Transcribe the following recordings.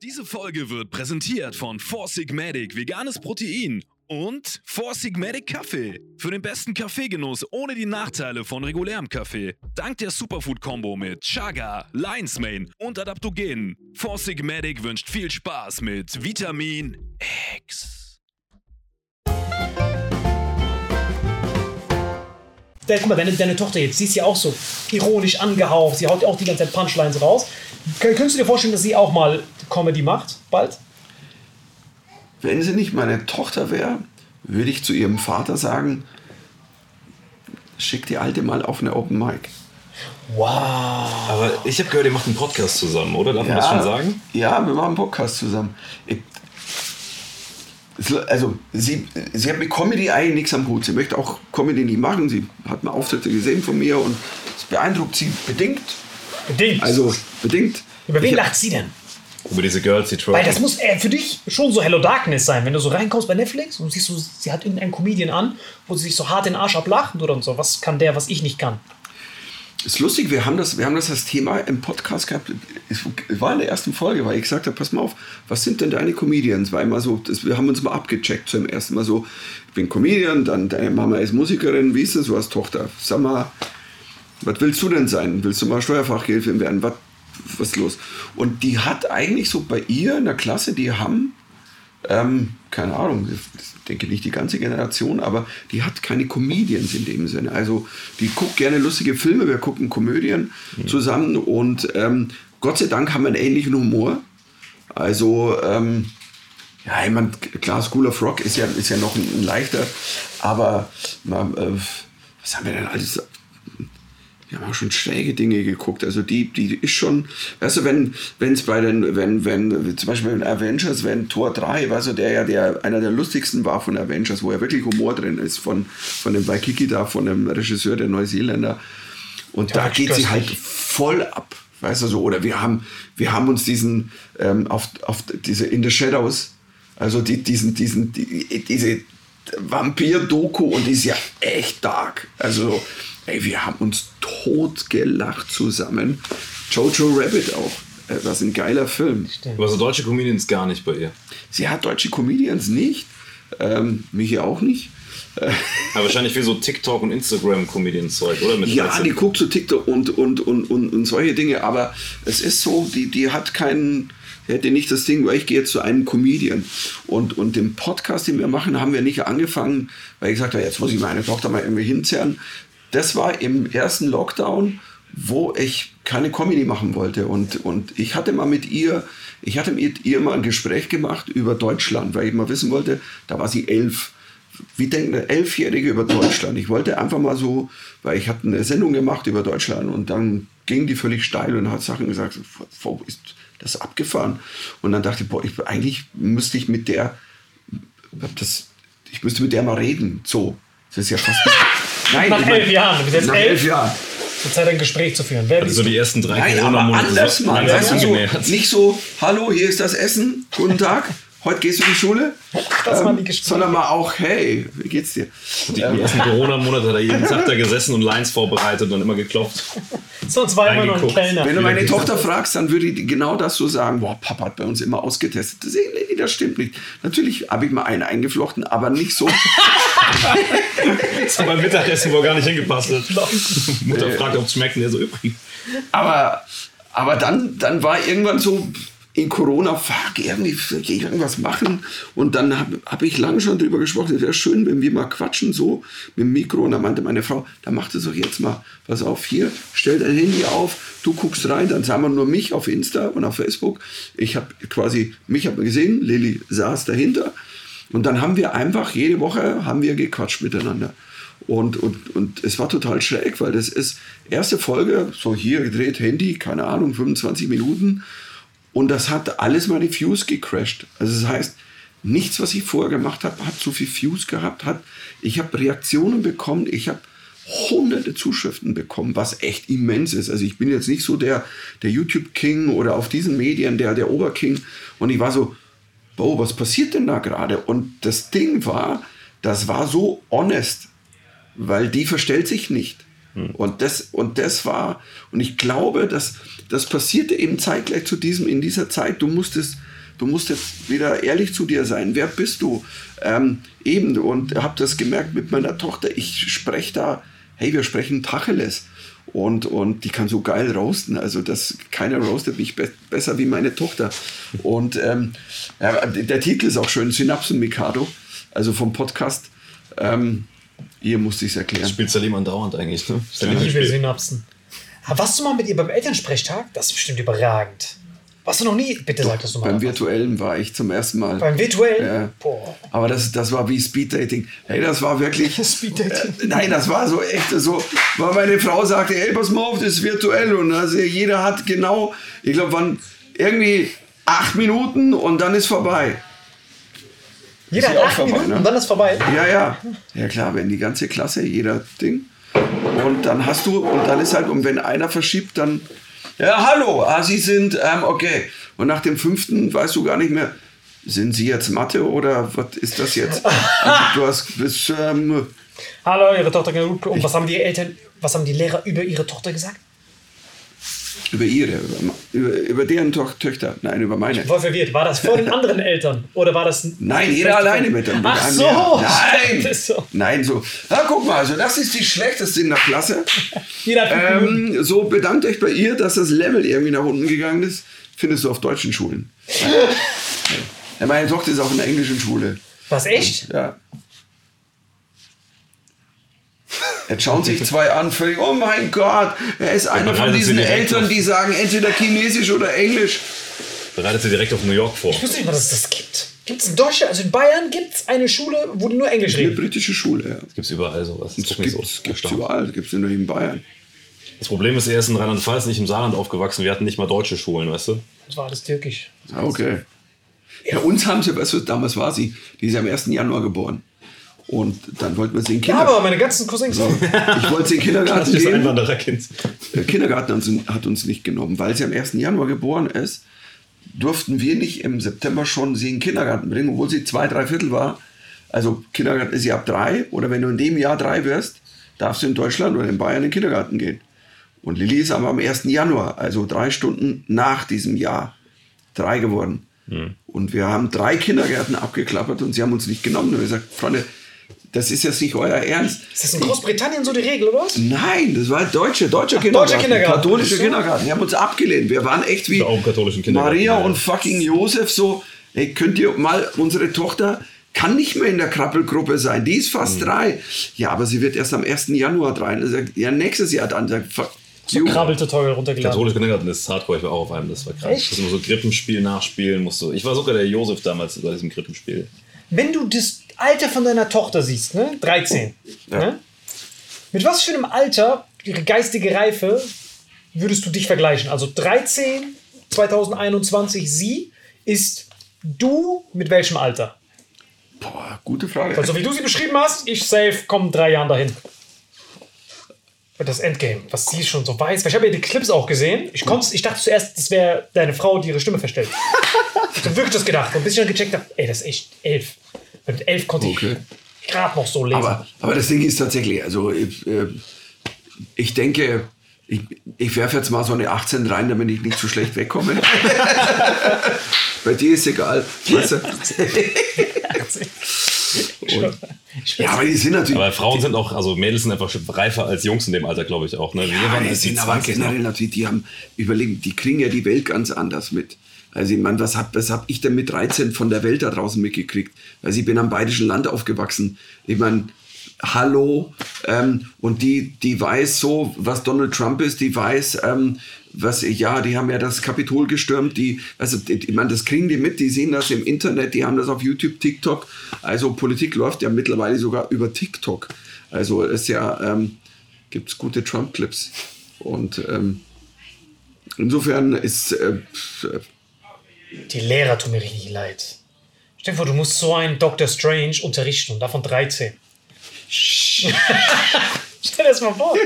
Diese Folge wird präsentiert von Four Sigmatic veganes Protein und Four Sigmatic Kaffee. Für den besten Kaffeegenuss ohne die Nachteile von regulärem Kaffee. Dank der Superfood-Kombo mit Chaga, Lion's Mane und Adaptogenen. Four Sigmatic wünscht viel Spaß mit Vitamin X. Guck mal, deine, deine Tochter jetzt, sie ist ja auch so ironisch angehaucht. Sie haut ja auch die ganze Zeit Punchlines raus. Kön- Könntest du dir vorstellen, dass sie auch mal Comedy macht, bald? Wenn sie nicht meine Tochter wäre, würde ich zu ihrem Vater sagen, schick die Alte mal auf eine Open Mic. Wow. Aber ich habe gehört, ihr macht einen Podcast zusammen, oder? Darf man das schon sagen? Ja, wir machen einen Podcast zusammen. Ich, es- also, sie, sie hat mit Comedy eigentlich nichts am Hut. Sie möchte auch Comedy nicht machen. Sie hat mal Auftritte gesehen von mir und es beeindruckt sie bedingt. Bedingt. Also, bedingt. Über wen lacht sie denn? Über diese Girls, die Weil das muss äh, für dich schon so Hello Darkness sein, wenn du so reinkommst bei Netflix und siehst so, sie hat irgendeinen Comedian an, wo sie sich so hart den Arsch ablacht oder und so. Was kann der, was ich nicht kann? Ist lustig, wir haben das, wir haben das als Thema im Podcast gehabt. Es war in der ersten Folge, weil ich gesagt habe, pass mal auf, was sind denn deine Comedians? War immer so, das, wir haben uns mal abgecheckt zum ersten Mal so, ich bin Comedian, dann deine Mama ist Musikerin, wie ist das, du hast Tochter? Sag mal, was willst du denn sein? Willst du mal Steuerfachgehilfin werden? Was, was ist los? Und die hat eigentlich so bei ihr in der Klasse, die haben, ähm, keine Ahnung, ich denke nicht die ganze Generation, aber die hat keine Comedians in dem Sinne. Also die guckt gerne lustige Filme, wir gucken Komödien zusammen und ähm, Gott sei Dank haben wir einen ähnlichen Humor. Also, ähm, ja, ich meine, klar, School of Rock ist ja, ist ja noch ein, ein leichter, aber man, äh, was haben wir denn alles? Wir haben auch schon schräge Dinge geguckt. Also die, die ist schon, weißt du, wenn es bei den, wenn, wenn, zum Beispiel in Avengers, wenn Tor 3, weißt du, der ja der, einer der lustigsten war von Avengers, wo ja wirklich Humor drin ist, von, von dem Waikiki da, von dem Regisseur, der Neuseeländer. Und da geht sie halt voll ab. Weißt du so, oder wir haben, wir haben uns diesen ähm, auf, auf diese In the Shadows, also die, diesen, diesen, die, diese Vampir-Doku und die ist ja echt dark. Also, ey, wir haben uns tot gelacht zusammen. Jojo Rabbit auch. Äh, Das ist ein geiler Film. Aber so deutsche Comedians gar nicht bei ihr. Sie hat deutsche Comedians nicht. Ähm, mich auch nicht. Aber wahrscheinlich wie so TikTok und Instagram-Comedian-Zeug, oder? Mit Ja, 13. die guckt so TikTok und, und, und, und, und solche Dinge, aber es ist so, die, die hat keinen, hätte nicht das Ding, weil ich gehe zu einem Comedian. Und, und den Podcast, den wir machen, haben wir nicht angefangen, weil ich gesagt habe, jetzt muss ich meine Tochter mal irgendwie hinzerren. Das war im ersten Lockdown, wo ich keine Comedy machen wollte. Und, und ich hatte mal mit ihr, ich hatte mit ihr mal ein Gespräch gemacht über Deutschland, weil ich mal wissen wollte, da war sie elf wie denkt eine Elfjährige über Deutschland? Ich wollte einfach mal so, weil ich hatte eine Sendung gemacht über Deutschland und dann ging die völlig steil und hat Sachen gesagt, wo ist das abgefahren? Und dann dachte ich, boah, ich, eigentlich müsste ich mit der, das, ich müsste mit der mal reden. So, das ist ja fast. Nein, Nach ich mein- elf Jahren, du bist jetzt Nach elf. elf Jahren. Zur Zeit ein Gespräch zu führen. Wer Also so die ersten drei Nein, aber anders Weißt du, so, nicht so, hallo, hier ist das Essen, guten Tag, heute gehst du in die Schule. Das waren die sondern mal auch, hey, wie geht's dir? Die, die ersten Corona-Monate hat er jeden Tag da gesessen und Lines vorbereitet und immer geklopft. Sonst war immer noch ein. Kellner. Wenn du meine Tochter fragst, dann würde die genau das so sagen, boah, Papa hat bei uns immer ausgetestet. Das, nee, das stimmt nicht. Natürlich habe ich mal einen eingeflochten, aber nicht so. Das hat beim Mittagessen wohl gar nicht hingepasst. hat. Mutter fragt, ob es schmeckt und er so übrig. aber aber dann, dann war irgendwann so in Corona, fuck, irgendwie will ich irgendwas machen. Und dann habe hab ich lange schon drüber gesprochen, es wäre schön, wenn wir mal quatschen, so mit dem Mikro. Und dann meinte meine Frau, dann mach das doch jetzt mal. Pass auf, hier, stell dein Handy auf, du guckst rein, dann sahen wir nur mich auf Insta und auf Facebook. Ich habe quasi, mich hat man gesehen, Lilly saß dahinter. Und dann haben wir einfach, jede Woche haben wir gequatscht miteinander. Und, und, und es war total schräg, weil das ist erste Folge, so hier gedreht, Handy, keine Ahnung, 25 Minuten. Und das hat alles meine Views gecrashed. Also das heißt, nichts, was ich vorher gemacht habe, hat so viel Views gehabt. Hat, ich habe Reaktionen bekommen, ich habe hunderte Zuschriften bekommen, was echt immens ist. Also ich bin jetzt nicht so der, der YouTube-King oder auf diesen Medien der, der Oberking. Und ich war so, wow, was passiert denn da gerade? Und das Ding war, das war so honest, weil die verstellt sich nicht. Und das, und das war, und ich glaube, dass das passierte eben zeitgleich zu diesem, in dieser Zeit, du musstest, du musst jetzt wieder ehrlich zu dir sein. Wer bist du? Ähm, eben, und habe das gemerkt mit meiner Tochter, ich spreche da, hey, wir sprechen Tacheles. Und, und die kann so geil roasten. Also das, keiner roastet mich be besser wie meine Tochter. Und ähm, der Titel ist auch schön, Synapsen Mikado, also vom Podcast. Ähm, ihr musste ich es erklären. Spielt Salim andauernd eigentlich, ne? Liebe gespielt. Synapsen. Aber warst du mal mit ihr beim Elternsprechtag? Das ist bestimmt überragend. Warst du noch nie? Bitte sag das nochmal. Beim virtuellen war ich zum ersten Mal. Beim virtuellen? Ja. Boah. Aber das, das war wie Speeddating. Hey, das war wirklich. Speeddating. Äh, nein, das war so echt so. Weil meine Frau sagte, hey, pass mal auf, das ist virtuell. Und also jeder hat genau, ich glaube, wann irgendwie acht Minuten und dann ist vorbei. Jeder Ist hat acht vorbei, Minuten ne? und dann ist vorbei. Ja, ja. Ja klar, wenn die ganze Klasse, jeder Ding. Und dann hast du, und dann ist halt, und wenn einer verschiebt, dann, ja, hallo, ah, Sie sind, ähm, okay. Und nach dem fünften weißt du gar nicht mehr, sind Sie jetzt Mathe oder was ist das jetzt? Also, du hast bis, ähm, Hallo, ihre Tochter. Und was haben die Eltern, was haben die Lehrer über ihre Tochter gesagt? Über ihre, über, über, deren Toch Töchter, nein, über meine. Voll verwirrt. War das vor den anderen Eltern? Oder war das. Nein, jeder alleine mit dem. Ach so. Nein! so. Nein, so. Na, guck mal, also das ist die schlechteste in der Klasse. Jeder. Ähm, so bedankt euch bei ihr, dass das Level irgendwie nach unten gegangen ist. Findest du auf deutschen Schulen. ja, meine Tochter ist auch in der englischen Schule. Was, echt? Ja. Jetzt schauen sich zwei an, völlig, oh mein Gott, er ist einer von diesen Eltern, auf. die sagen entweder Chinesisch oder Englisch. Bereitet sie direkt auf New York vor. Ich wusste nicht mal, dass es das gibt. Gibt es in Deutschland, also in Bayern gibt es eine Schule, wo die nur Englisch Eine reden. britische Schule, ja. Gibt's überall sowas. Das Das so gibt es erstaunlich. überall, das gibt es nur in Bayern. Das Problem ist, er ist in Rheinland-Pfalz nicht im Saarland aufgewachsen. Wir hatten nicht mal deutsche Schulen, weißt du? Das war alles türkisch. Ah, okay. Ja, uns haben sie, weißt du, damals war sie, die ist ja am 1. Januar geboren. Und dann wollten wir sie in den Ja, Kindergarten. aber meine ganzen Cousins auch. Ich wollte sie in den Kindergarten Das gehen. Einwandererkind. Der Kindergarten hat uns, nicht genommen, weil sie am 1. Januar geboren ist. Durften wir nicht im September schon sie in den Kindergarten bringen, obwohl sie zwei, drei Viertel war. Also Kindergarten ist sie ab drei oder wenn du in dem Jahr drei wirst, darfst du in Deutschland oder in Bayern in den Kindergarten gehen. Und Lilly ist aber am 1. Januar, also drei Stunden nach diesem Jahr, drei geworden. Und wir haben drei Kindergärten abgeklappert und sie haben uns nicht genommen. Und wir gesagt, Freunde, das ist jetzt nicht euer Ernst. Ist das in Großbritannien so die Regel, oder was? Nein, das war deutsche, deutscher Kindergarten. deutscher Kindergarten. Katholischer Ach so. Kindergarten. Die haben uns abgelehnt. Wir waren echt wie Maria und fucking Josef so, hey, könnt ihr mal, unsere Tochter kann nicht mehr in der Krabbelgruppe sein. Die ist Mhm. fast drei. Ja, aber sie wird erst am 1. Januar drei. Und er sagt, ja, nächstes Jahr dann. Sagt, fuck So. Krabbeltutorial runtergeladen. Katholischer Kindergarten ist hardcore, ich war auch auf einem, das war krass. Echt? Musst immer so Krippenspiel nachspielen, musst du. Ich war sogar der Josef damals bei diesem Krippenspiel. Wenn du das Alter von deiner Tochter siehst, ne? 13. Ja. Ne? Mit was für einem Alter, ihre geistige Reife, würdest du dich vergleichen? Also 13, 2021, sie ist du mit welchem Alter? Boah, gute Frage. Also wie du sie beschrieben hast, ich safe komme drei Jahren dahin. Das Endgame, was sie schon so weiß. Weil Ich habe ja die Clips auch gesehen. Ich, konnt's, ich dachte zuerst, das wäre deine Frau, die ihre Stimme verstellt. Ich habe wirklich das gedacht. Und bis ich dann gecheckt habe, ey, das ist echt elf. Mit elf konnte Okay. ich gerade noch so lesen. Aber, aber das Ding ist tatsächlich, also ich, äh, ich denke, ich, ich werfe jetzt mal so eine 18 rein, damit ich nicht so schlecht wegkomme. Bei dir ist egal. Weißt du? Und, ja, aber die sind natürlich. Aber Frauen sind auch, also Mädels sind einfach reifer als Jungs in dem Alter, glaube ich auch. Ne? Wir Ja, waren die die sind aber 20 noch. generell natürlich, die haben überlegt, die kriegen ja die Welt ganz anders mit. Also ich meine, was hab, was hab ich denn mit 13 von der Welt da draußen mitgekriegt? Also ich bin am Bayerischen Land aufgewachsen. Ich meine, hallo, ähm, und die, die weiß so, was Donald Trump ist, die weiß, ähm, was, ja, die haben ja das Kapitol gestürmt, die, also die- ich meine, das kriegen die mit, die sehen das im Internet, die haben das auf YouTube, TikTok. Also Politik läuft ja mittlerweile sogar über TikTok. Also es ist ja, ähm, gibt es gute Trump-Clips. Und ähm, insofern ist äh, Die Lehrer tun mir richtig leid. Stell dir vor, du musst so einen Dr. Strange unterrichten und davon 13. Stell dir das mal vor.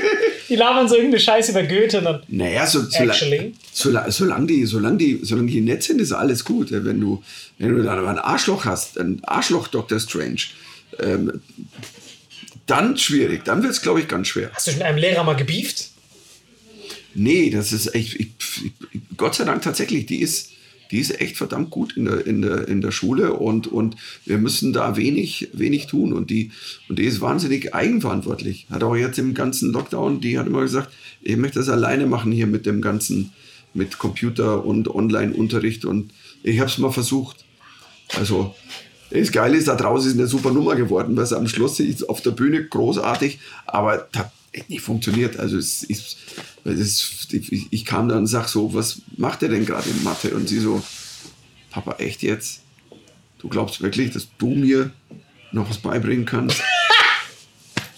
Die labern so irgendeine Scheiße über Goethe und dann. Naja, so, Actually. solange, solange, die, solange, die, solange die nett sind, ist alles gut. Wenn du, wenn du dann aber ein Arschloch hast, ein Arschloch Dr. Strange, ähm, dann schwierig. Dann wird es, glaube ich, ganz schwer. Hast du schon mit einem Lehrer mal gebieft? Nee, das ist ich, Gott sei Dank tatsächlich, die ist, die ist echt verdammt gut in der, in der, in der Schule und, und wir müssen da wenig, wenig tun. Und die, und die ist wahnsinnig eigenverantwortlich. Hat auch jetzt im ganzen Lockdown, die hat immer gesagt, ich möchte das alleine machen hier mit dem ganzen, mit Computer und Online-Unterricht. Und ich habe es mal versucht. Also, das Geile ist, da draußen ist eine super Nummer geworden, weil es am Schluss ist auf der Bühne großartig, aber hat echt nicht funktioniert. Also es ist, es, ich, ich kam dann und sag so, was macht er denn gerade in Mathe? Und sie so, Papa, echt jetzt? Du glaubst wirklich, dass du mir noch was beibringen kannst?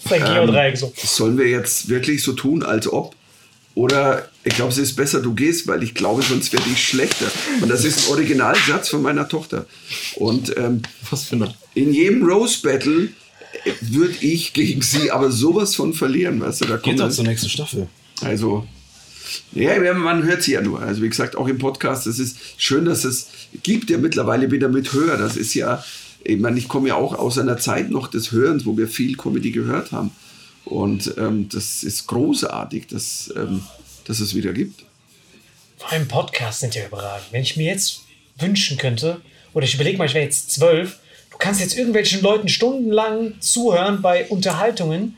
Das ist ein Geodreieck so. Sollen wir jetzt wirklich so tun, als ob? Oder ich glaube, es ist besser, du gehst, weil ich glaube, sonst werde ich schlechter. Und das ist ein Originalsatz von meiner Tochter. Und ähm, Was für eine. in jedem Rose Battle würde ich gegen sie aber sowas von verlieren, weißt du? Da Geht kommt doch das, zur nächsten Staffel. also ja, man hört sie ja nur. Also wie gesagt, auch im Podcast, es ist schön, dass es gibt ja mittlerweile wieder mit Hör. Das ist ja, ich meine, ich komme ja auch aus einer Zeit noch des Hörens, wo wir viel Comedy gehört haben. Und ähm, das ist großartig, dass, ähm, dass es wieder gibt. Vor allem Podcasts sind ja überragend. Wenn ich mir jetzt wünschen könnte, oder ich überlege mal, ich wäre jetzt zwölf, du kannst jetzt irgendwelchen Leuten stundenlang zuhören bei Unterhaltungen,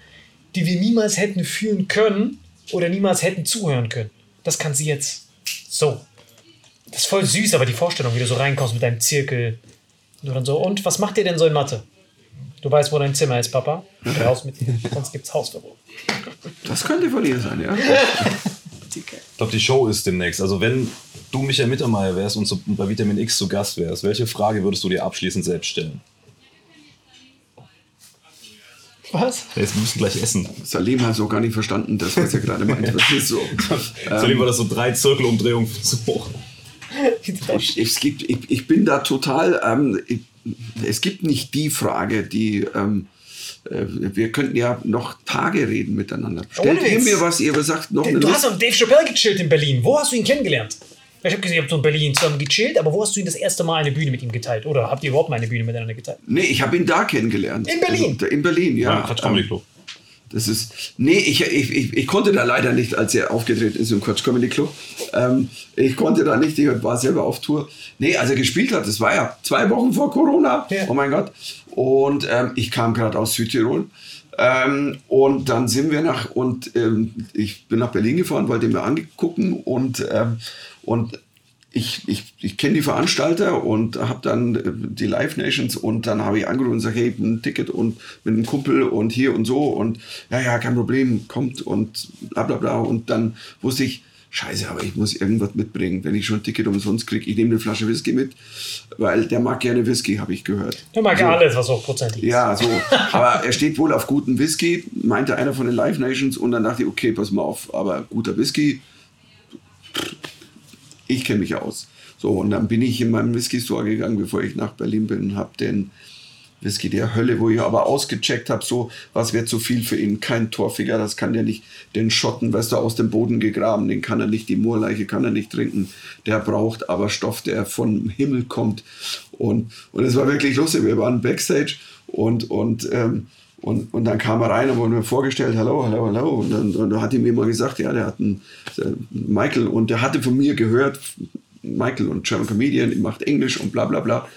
die wir niemals hätten führen können oder niemals hätten zuhören können. Das kann sie jetzt so. Das ist voll süß, aber die Vorstellung, wie du so reinkommst mit deinem Zirkel. Und du dann so, und was macht ihr denn so in Mathe? Du weißt, wo dein Zimmer ist, Papa. Raus mit dir, sonst gibt's Hausverbot. Das könnte von ihr sein, ja. Ich glaube, die Show ist demnächst. Also, wenn du Michael Mittermeier wärst und so bei Vitamin X zu Gast wärst, welche Frage würdest du dir abschließend selbst stellen? Was? Jetzt müssen wir gleich essen. Salim hat so gar nicht verstanden, das, was er gerade meinte. Das ist so. Salim war das so drei Zirkelumdrehungen zu hoch. es gibt, ich, ich bin da total, ähm, ich, es gibt nicht die Frage, die, ähm, äh, wir könnten ja noch Tage reden miteinander. Stellt mir was, ihr sagt noch eine Du hast doch Dave Chappelle gechillt in Berlin. Wo hast du ihn kennengelernt? Ich habe gesehen, ihr habt so in Berlin zusammen gechillt, aber wo hast du ihn das erste Mal eine Bühne mit ihm geteilt? Oder habt ihr überhaupt mal eine Bühne miteinander geteilt? Nee, ich habe ihn da kennengelernt. In Berlin? Also, in Berlin, ja. Ja, Quatsch Comedy Club. Das ist. Nee, ich, ich, ich, ich konnte da leider nicht, als er aufgetreten ist im Quatsch Comedy Club. Ähm, ich konnte da nicht, ich war selber auf Tour. Nee, als er gespielt hat, das war ja zwei Wochen vor Corona. Ja. Oh mein Gott. Und ähm, ich kam gerade aus Südtirol. Ähm, und dann sind wir nach, und ähm, ich bin nach Berlin gefahren, wollte mir angucken und, ähm, und ich, ich, ich kenne die Veranstalter und habe dann äh, die Live Nations und dann habe ich angerufen und gesagt, hey, ein Ticket und mit einem Kumpel und hier und so und ja, ja, kein Problem, kommt und bla bla bla. Und dann wusste ich, scheiße, aber ich muss irgendwas mitbringen. Wenn ich schon ein Ticket umsonst kriege, ich nehme eine Flasche Whisky mit, weil der mag gerne Whisky, habe ich gehört. Der mag ja alles, was hochprozentig ist. Ja, so. Aber er steht wohl auf guten Whisky, meinte einer von den Live Nations. Und dann dachte ich, okay, pass mal auf, aber guter Whisky, ich kenne mich aus. So, und dann bin ich in meinen Whisky Store gegangen, bevor ich nach Berlin bin, habe den Whisky der Hölle, wo ich aber ausgecheckt habe, so, was wäre zu viel für ihn? Kein Torfiger, das kann der nicht, den Schotten, weißt du, aus dem Boden gegraben, den kann er nicht, die Moorleiche kann er nicht trinken. Der braucht aber Stoff, der vom Himmel kommt. Und, und es war wirklich lustig, wir waren Backstage und, und, ähm, und, und dann kam er rein und wurde mir vorgestellt, hallo, hallo, hallo. Und dann, und dann hat ihm jemand gesagt, ja, der hat einen Michael und der hatte von mir gehört, Michael und German Comedian, macht Englisch und bla bla bla.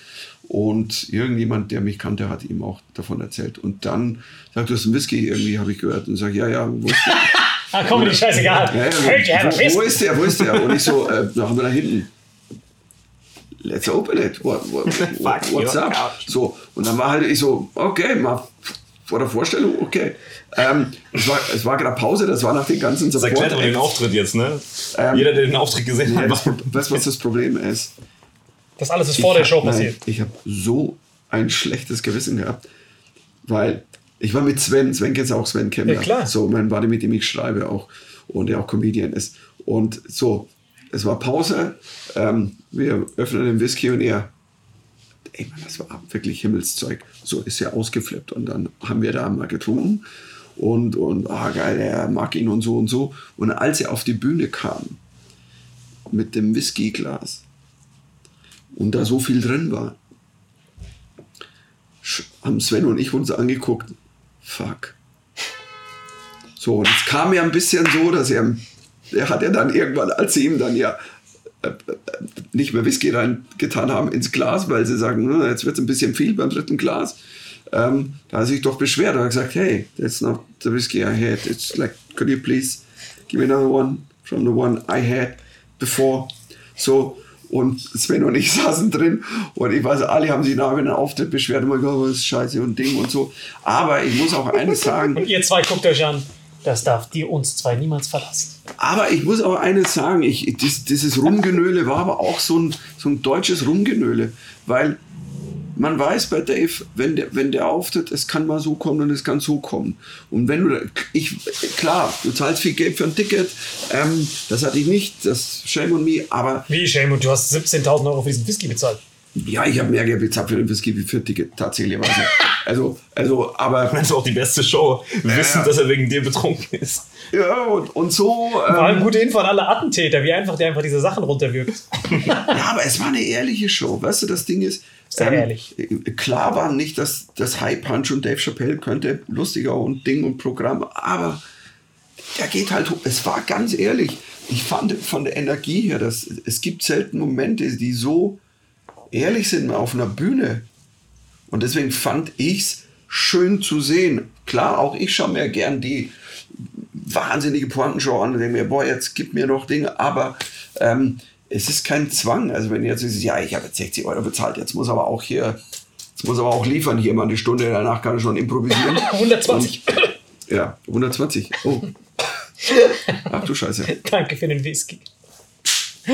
Und irgendjemand, der mich kannte, hat ihm auch davon erzählt. Und dann sagt, du hast einen Whisky, irgendwie habe ich gehört. Und sage, ja, ja, wo ist der? Ah, komm, die scheißegal. Ja, ja, wo, wo ist der, wo ist der? Und ich so, äh, da haben wir da hinten. Let's open it. What, what, what, what's up? So, und dann war halt ich so, okay, mal vor der Vorstellung, okay. Ähm, es war, es war gerade Pause, das war nach den ganzen Das erklärt aber den. Auftritt jetzt, ne? Ähm, Jeder, der den Auftritt gesehen Ja, hat, das, weißt du, was das Problem ist? Das alles ist vor der Ich Show hab- nein, passiert. Ich habe so ein schlechtes Gewissen gehabt, weil ich war mit Sven, Sven kennst du auch, Sven Kemmler. Ja, klar. So, mein Buddy, mit dem ich schreibe auch und der auch Comedian ist. Und so, es war Pause, ähm, wir öffnen den Whisky und er, ey Mann, das war wirklich Himmelszeug. So ist er ausgeflippt und dann haben wir da mal getrunken und, und ah geil, er mag ihn und so und so. Und als er auf die Bühne kam mit dem Whiskyglas, und da so viel drin war, haben Sven und ich uns angeguckt, fuck. So, und es kam ja ein bisschen so, dass er, er hat ja dann irgendwann, als sie ihm dann ja nicht mehr Whisky reingetan haben ins Glas, weil sie sagen, "Na, jetzt wird es ein bisschen viel beim dritten Glas. Ähm, da hat er sich doch beschwert. Er hat gesagt, hey, that's not the whiskey I had. It's like, could you please give me another one from the one I had before? So, und Sven und ich saßen drin und ich weiß, alle haben sich nach einem Auftritt beschwert, oh mein Gott, was ist scheiße und Ding und so. Aber ich muss auch eines sagen, Und ihr zwei guckt euch an. Das darf die uns zwei niemals verlassen. aber ich muss auch eines sagen, ich, dies, dieses Rumgenöle war aber auch so ein, so ein deutsches Rumgenöle, weil man weiß bei Dave, wenn der, wenn der auftritt, es kann mal so kommen und es kann so kommen. Und wenn du, ich, klar, du zahlst viel Geld für ein Ticket, ähm, das hatte ich nicht, das shame on me, aber Wie, Shame, und du hast 17.000 Euro für diesen Whisky bezahlt. Ja, ich habe mehr Geld bezahlt für den Whisky wie für ein Ticket, tatsächlich. Also, also, aber, Das ist auch die beste Show. Wissen, ja. dass er wegen dir betrunken ist. ja, und, und so. Vor allem Ähm, gute Info an alle Attentäter, wie einfach der einfach diese Sachen runterwirkt. Ja, aber es war eine ehrliche Show. Weißt du, das Ding ist. Sehr ehrlich. Klar war nicht, dass das High Punch und Dave Chappelle könnte lustiger und Ding und Programm, aber der geht halt hoch. Es war ganz ehrlich. Ich fand von der Energie her, dass es gibt selten Momente, die so ehrlich sind auf einer Bühne. Und deswegen fand ich es schön zu sehen. Klar, auch ich schaue mir gern die wahnsinnige Pointenshow an und denke mir, boah, jetzt gib mir noch Dinge, aber ähm, es ist kein Zwang. Also wenn jetzt ist, ja, ich habe jetzt 60 Euro bezahlt, jetzt muss aber auch hier, jetzt muss aber auch liefern hier mal eine Stunde, danach kann ich schon improvisieren. 120. Ja, 120. Oh. Ach du Scheiße. Danke für den Whisky.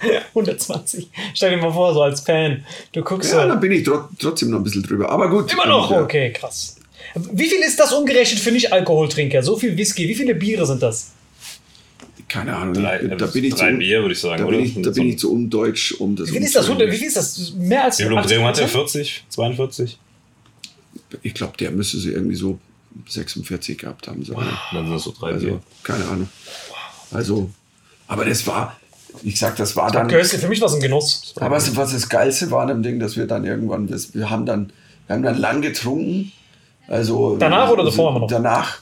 120. Stell dir mal vor, so als Fan. Du guckst Ja, so. dann bin ich tro trotzdem noch ein bisschen drüber. Aber gut. Immer noch? Ja. Okay, krass. Wie viel ist das umgerechnet für Nicht-Alkoholtrinker? So viel Whisky. Wie viele Biere sind das? Keine Ahnung. Drei, da bin ich drei zu, Bier, würde ich sagen, da oder? bin ich, da So- bin ich zu undeutsch, um das Wie viel ist das? Wie viel ist das? Mehr als Wie viel Umdrehung hat er? 80%? 40? 42? ich glaube, der müsste sie irgendwie so 46 gehabt haben. So, ne? Dann sind das so drei Also, Bier. keine Ahnung. Also, aber das war, ich sag, das war dann. Gehörst du- Für mich war es ein Genuss. Aber was, was das Geilste war an dem Ding, dass wir dann irgendwann, das, wir haben dann, wir haben dann lang getrunken. Also Danach oder sind- davor immer noch? Danach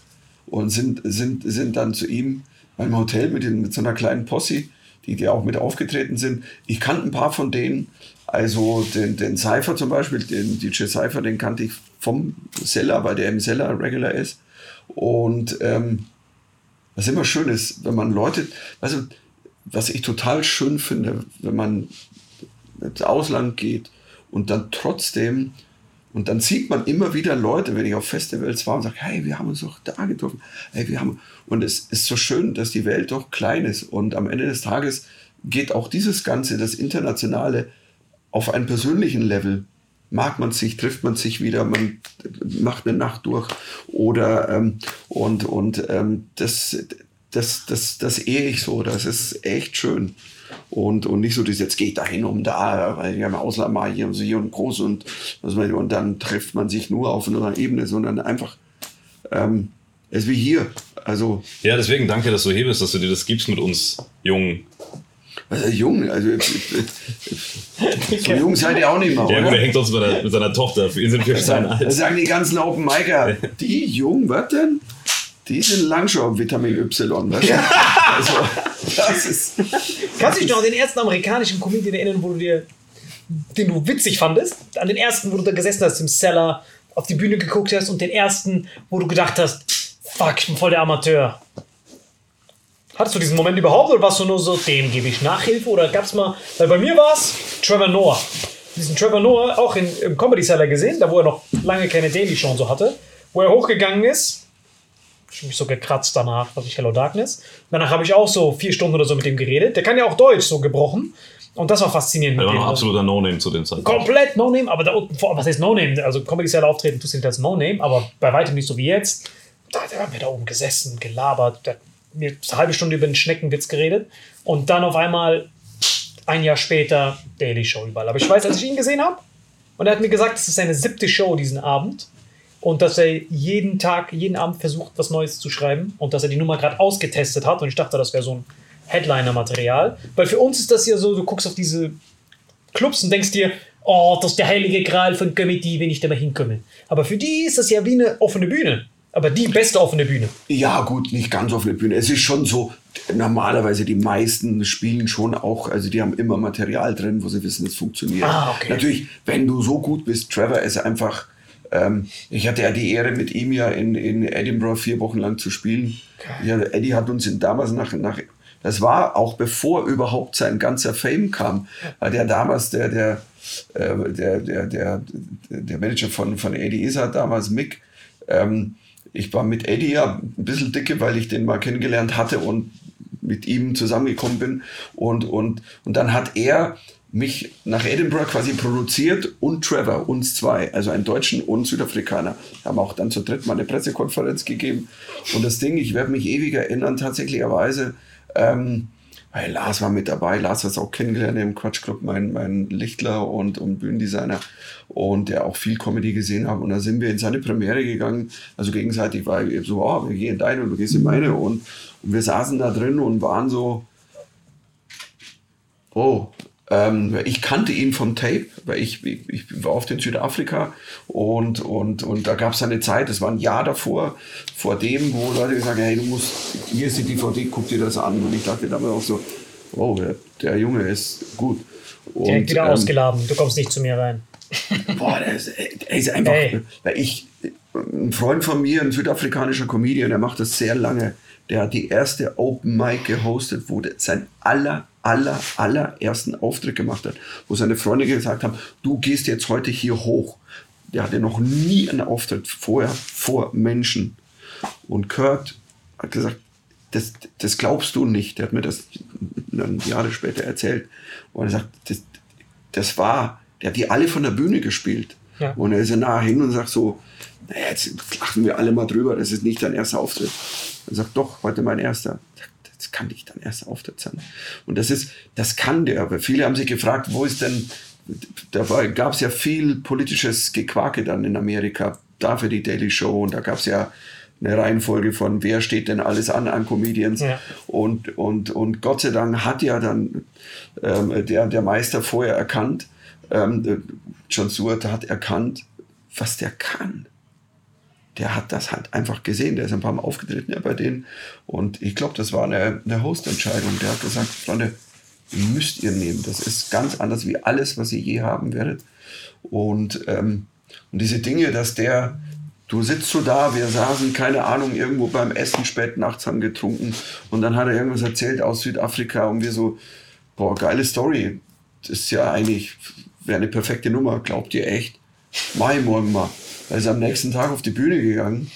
und sind, sind, sind dann zu ihm beim Hotel mit, den, mit so einer kleinen Posse, die, die auch mit aufgetreten sind. Ich kannte ein paar von denen. Also den, den Cypher zum Beispiel, den DJ Cypher, den kannte ich vom Seller, weil der im Seller Regular ist. Und ähm, was immer schön ist, wenn man Leute, also was ich total schön finde, wenn man ins Ausland geht und dann trotzdem, und dann sieht man immer wieder Leute, wenn ich auf Festivals war und sage, hey, wir haben uns doch da getroffen, hey, wir haben, und es ist so schön, dass die Welt doch klein ist und am Ende des Tages geht auch dieses Ganze, das Internationale, auf einen persönlichen Level. Mag man sich, trifft man sich wieder, man macht eine Nacht durch oder ähm, und, und ähm, das, das, das, das ehe ich so, das ist echt schön. Und, und nicht so, dass jetzt geht dahin um da, weil wir im Ausland mal hier und so hier und groß und, was und dann trifft man sich nur auf einer Ebene, sondern einfach, ähm, es ist wie hier. Also, Ja, deswegen danke, dass du hier bist, dass du dir das gibst mit uns Jungen. also jung, also so jung seid ihr auch nicht mehr, Ja, oder? er hängt sonst mit, der, seiner Tochter. Für ihn sind wir sein Da alt. sagen die ganzen Open Micer, die jung, was denn? Die sind lang schon auf Vitamin Y. Du? Also, das ist. Kannst du dich noch an den ersten amerikanischen Comedian erinnern, wo du dir, den du witzig fandest? An den ersten, wo du da gesessen hast im Cellar, auf die Bühne geguckt hast und den ersten, wo du gedacht hast, fuck, ich bin voll der Amateur. Hattest du diesen Moment überhaupt oder warst du nur so, dem gebe ich Nachhilfe? Oder gab es mal, weil bei mir war es Trevor Noah. Diesen Trevor Noah auch in, im Comedy Cellar gesehen, da wo er noch lange keine Daily Show und so hatte, wo er hochgegangen ist mich so gekratzt danach, was ich Hello Darkness. Danach habe ich auch so vier Stunden oder so mit dem geredet. Der kann ja auch Deutsch so gebrochen. Und das war faszinierend Er mit war noch Also absoluter No-Name zu dem Zeitpunkt. komplett No-Name, aber da unten was heißt No-Name? Also Comedy Cell auftreten tust du nicht als No-Name, aber bei weitem nicht so wie jetzt. Da, da haben wir da oben gesessen, gelabert, der mir eine halbe Stunde über den Schneckenwitz geredet und dann auf einmal ein Jahr später Daily Show überall. Aber ich weiß, als ich ihn gesehen habe, und er hat mir gesagt, es ist seine siebte Show diesen Abend und dass er jeden Tag, jeden Abend versucht, was Neues zu schreiben und dass er die Nummer gerade ausgetestet hat und ich dachte, das wäre so ein Headliner-Material. Weil für uns ist das ja so, du guckst auf diese Clubs und denkst dir, oh, das ist der heilige Gral von Comedy, wenn ich da mal hinkomme. Aber für die ist das ja wie eine offene Bühne. Aber die beste offene Bühne. Ja, gut, nicht ganz der Bühne. Es ist schon so, normalerweise die meisten spielen schon auch, also die haben immer Material drin, wo sie wissen, es funktioniert. Ah, okay. Natürlich, wenn du so gut bist, Trevor ist einfach, ähm, ich hatte ja die Ehre, mit ihm ja in, in Edinburgh vier Wochen lang zu spielen. Ja, Eddie hat uns in, damals nach, nach, das war auch bevor überhaupt sein ganzer Fame kam, weil der damals, der, der, äh, der, der, der, der Manager von, von Eddie Izzard damals, Mick, ähm, ich war mit Eddie ja ein bisschen dicke, weil ich den mal kennengelernt hatte und mit ihm zusammengekommen bin. Und, und, und dann hat er mich nach Edinburgh quasi produziert und Trevor, uns zwei, also einen Deutschen und Südafrikaner. Haben auch dann zu dritt mal eine Pressekonferenz gegeben. Und das Ding, ich werde mich ewig erinnern, tatsächlicherweise, ähm, weil Lars war mit dabei, Lars hat es auch kennengelernt im Quatsch Club, mein, mein Lichtler und, und Bühnendesigner und der auch viel Comedy gesehen hat. Und da sind wir in seine Premiere gegangen, also gegenseitig war ich so, oh, wir gehen in deine und du gehst in meine und, und wir saßen da drin und waren so, oh, ähm, ich kannte ihn vom Tape, weil ich, ich, ich war oft in Südafrika und, und, und da gab es eine Zeit, das war ein Jahr davor, vor dem, wo Leute gesagt haben, hey, du musst, hier ist die DVD, guck dir das an. Und ich dachte damals auch so, oh, der, der Junge ist gut. Und, Direkt wieder ähm, ausgeladen. Du kommst nicht zu mir rein. Boah, der ist, der ist einfach, Ey. weil ich, ein Freund von mir, ein südafrikanischer Comedian, der macht das sehr lange, der hat die erste Open Mic gehostet, wo sein aller, aller, allerersten Auftritt gemacht hat, wo seine Freunde gesagt haben, du gehst jetzt heute hier hoch. Der hatte noch nie einen Auftritt vorher vor Menschen. Und Kurt hat gesagt, das, das glaubst du nicht. Der hat mir das Jahre später erzählt. Und er sagt, das, das war, der hat die alle von der Bühne gespielt. Ja. Und er ist ja nachher hin und sagt so, naja, jetzt lachen wir alle mal drüber, das ist nicht dein erster Auftritt. Er sagt, doch, heute mein erster. Sagt, Das kann nicht dein erster Auftritt sein. Und das ist, das kann der. Aber viele haben sich gefragt, wo ist denn, da gab es ja viel politisches Gequake dann in Amerika dafür die Daily Show und da gab es ja eine Reihenfolge von wer steht denn alles an an Comedians Ja. und, und, und Gott sei Dank hat ja dann ähm, der, der Meister vorher erkannt, ähm, äh, John Stewart hat erkannt, was der kann. Der hat das halt einfach gesehen, der ist ein paar Mal aufgetreten ja, bei denen und ich glaube, das war eine, eine Hostentscheidung. Der hat gesagt, Freunde, müsst ihr nehmen, das ist ganz anders wie alles, was ihr je haben werdet und, ähm, und diese Dinge, dass der, du sitzt so da, wir saßen, keine Ahnung, irgendwo beim Essen spät nachts, haben getrunken und dann hat er irgendwas erzählt aus Südafrika und wir so, boah, geile Story. Das ist ja eigentlich, wäre eine perfekte Nummer, glaubt ihr echt? Ich morgen mal. Er ist am nächsten Tag auf die Bühne gegangen,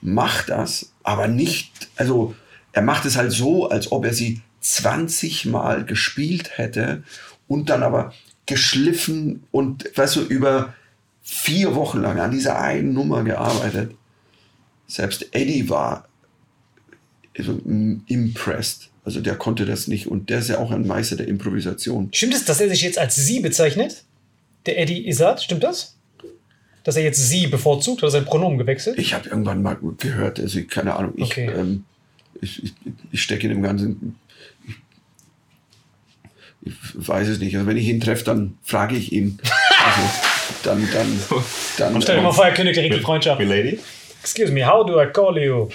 macht das, aber nicht, also er macht es halt so, als ob er sie 20 Mal gespielt hätte und dann aber geschliffen und, weißt du, über vier Wochen lang an dieser einen Nummer gearbeitet. Selbst Eddie war also, mm, impressed. Also der konnte das nicht und der ist ja auch ein Meister der Improvisation. Stimmt es, dass er sich jetzt als sie bezeichnet? Der Eddie Izzard, stimmt das? Dass er jetzt sie bevorzugt, hat er sein Pronomen gewechselt? Ich habe irgendwann mal gehört, also ich- keine Ahnung, ich, Okay. ähm, ich, ich, ich stecke in dem Ganzen. Ich, ich weiß es nicht. Also wenn ich ihn treffe, dann frage ich ihn. Also dann, dann, dann. Stell dir mal äh, vor, er kündigt direkt die Freundschaft. Milady? Excuse me, how do I call you?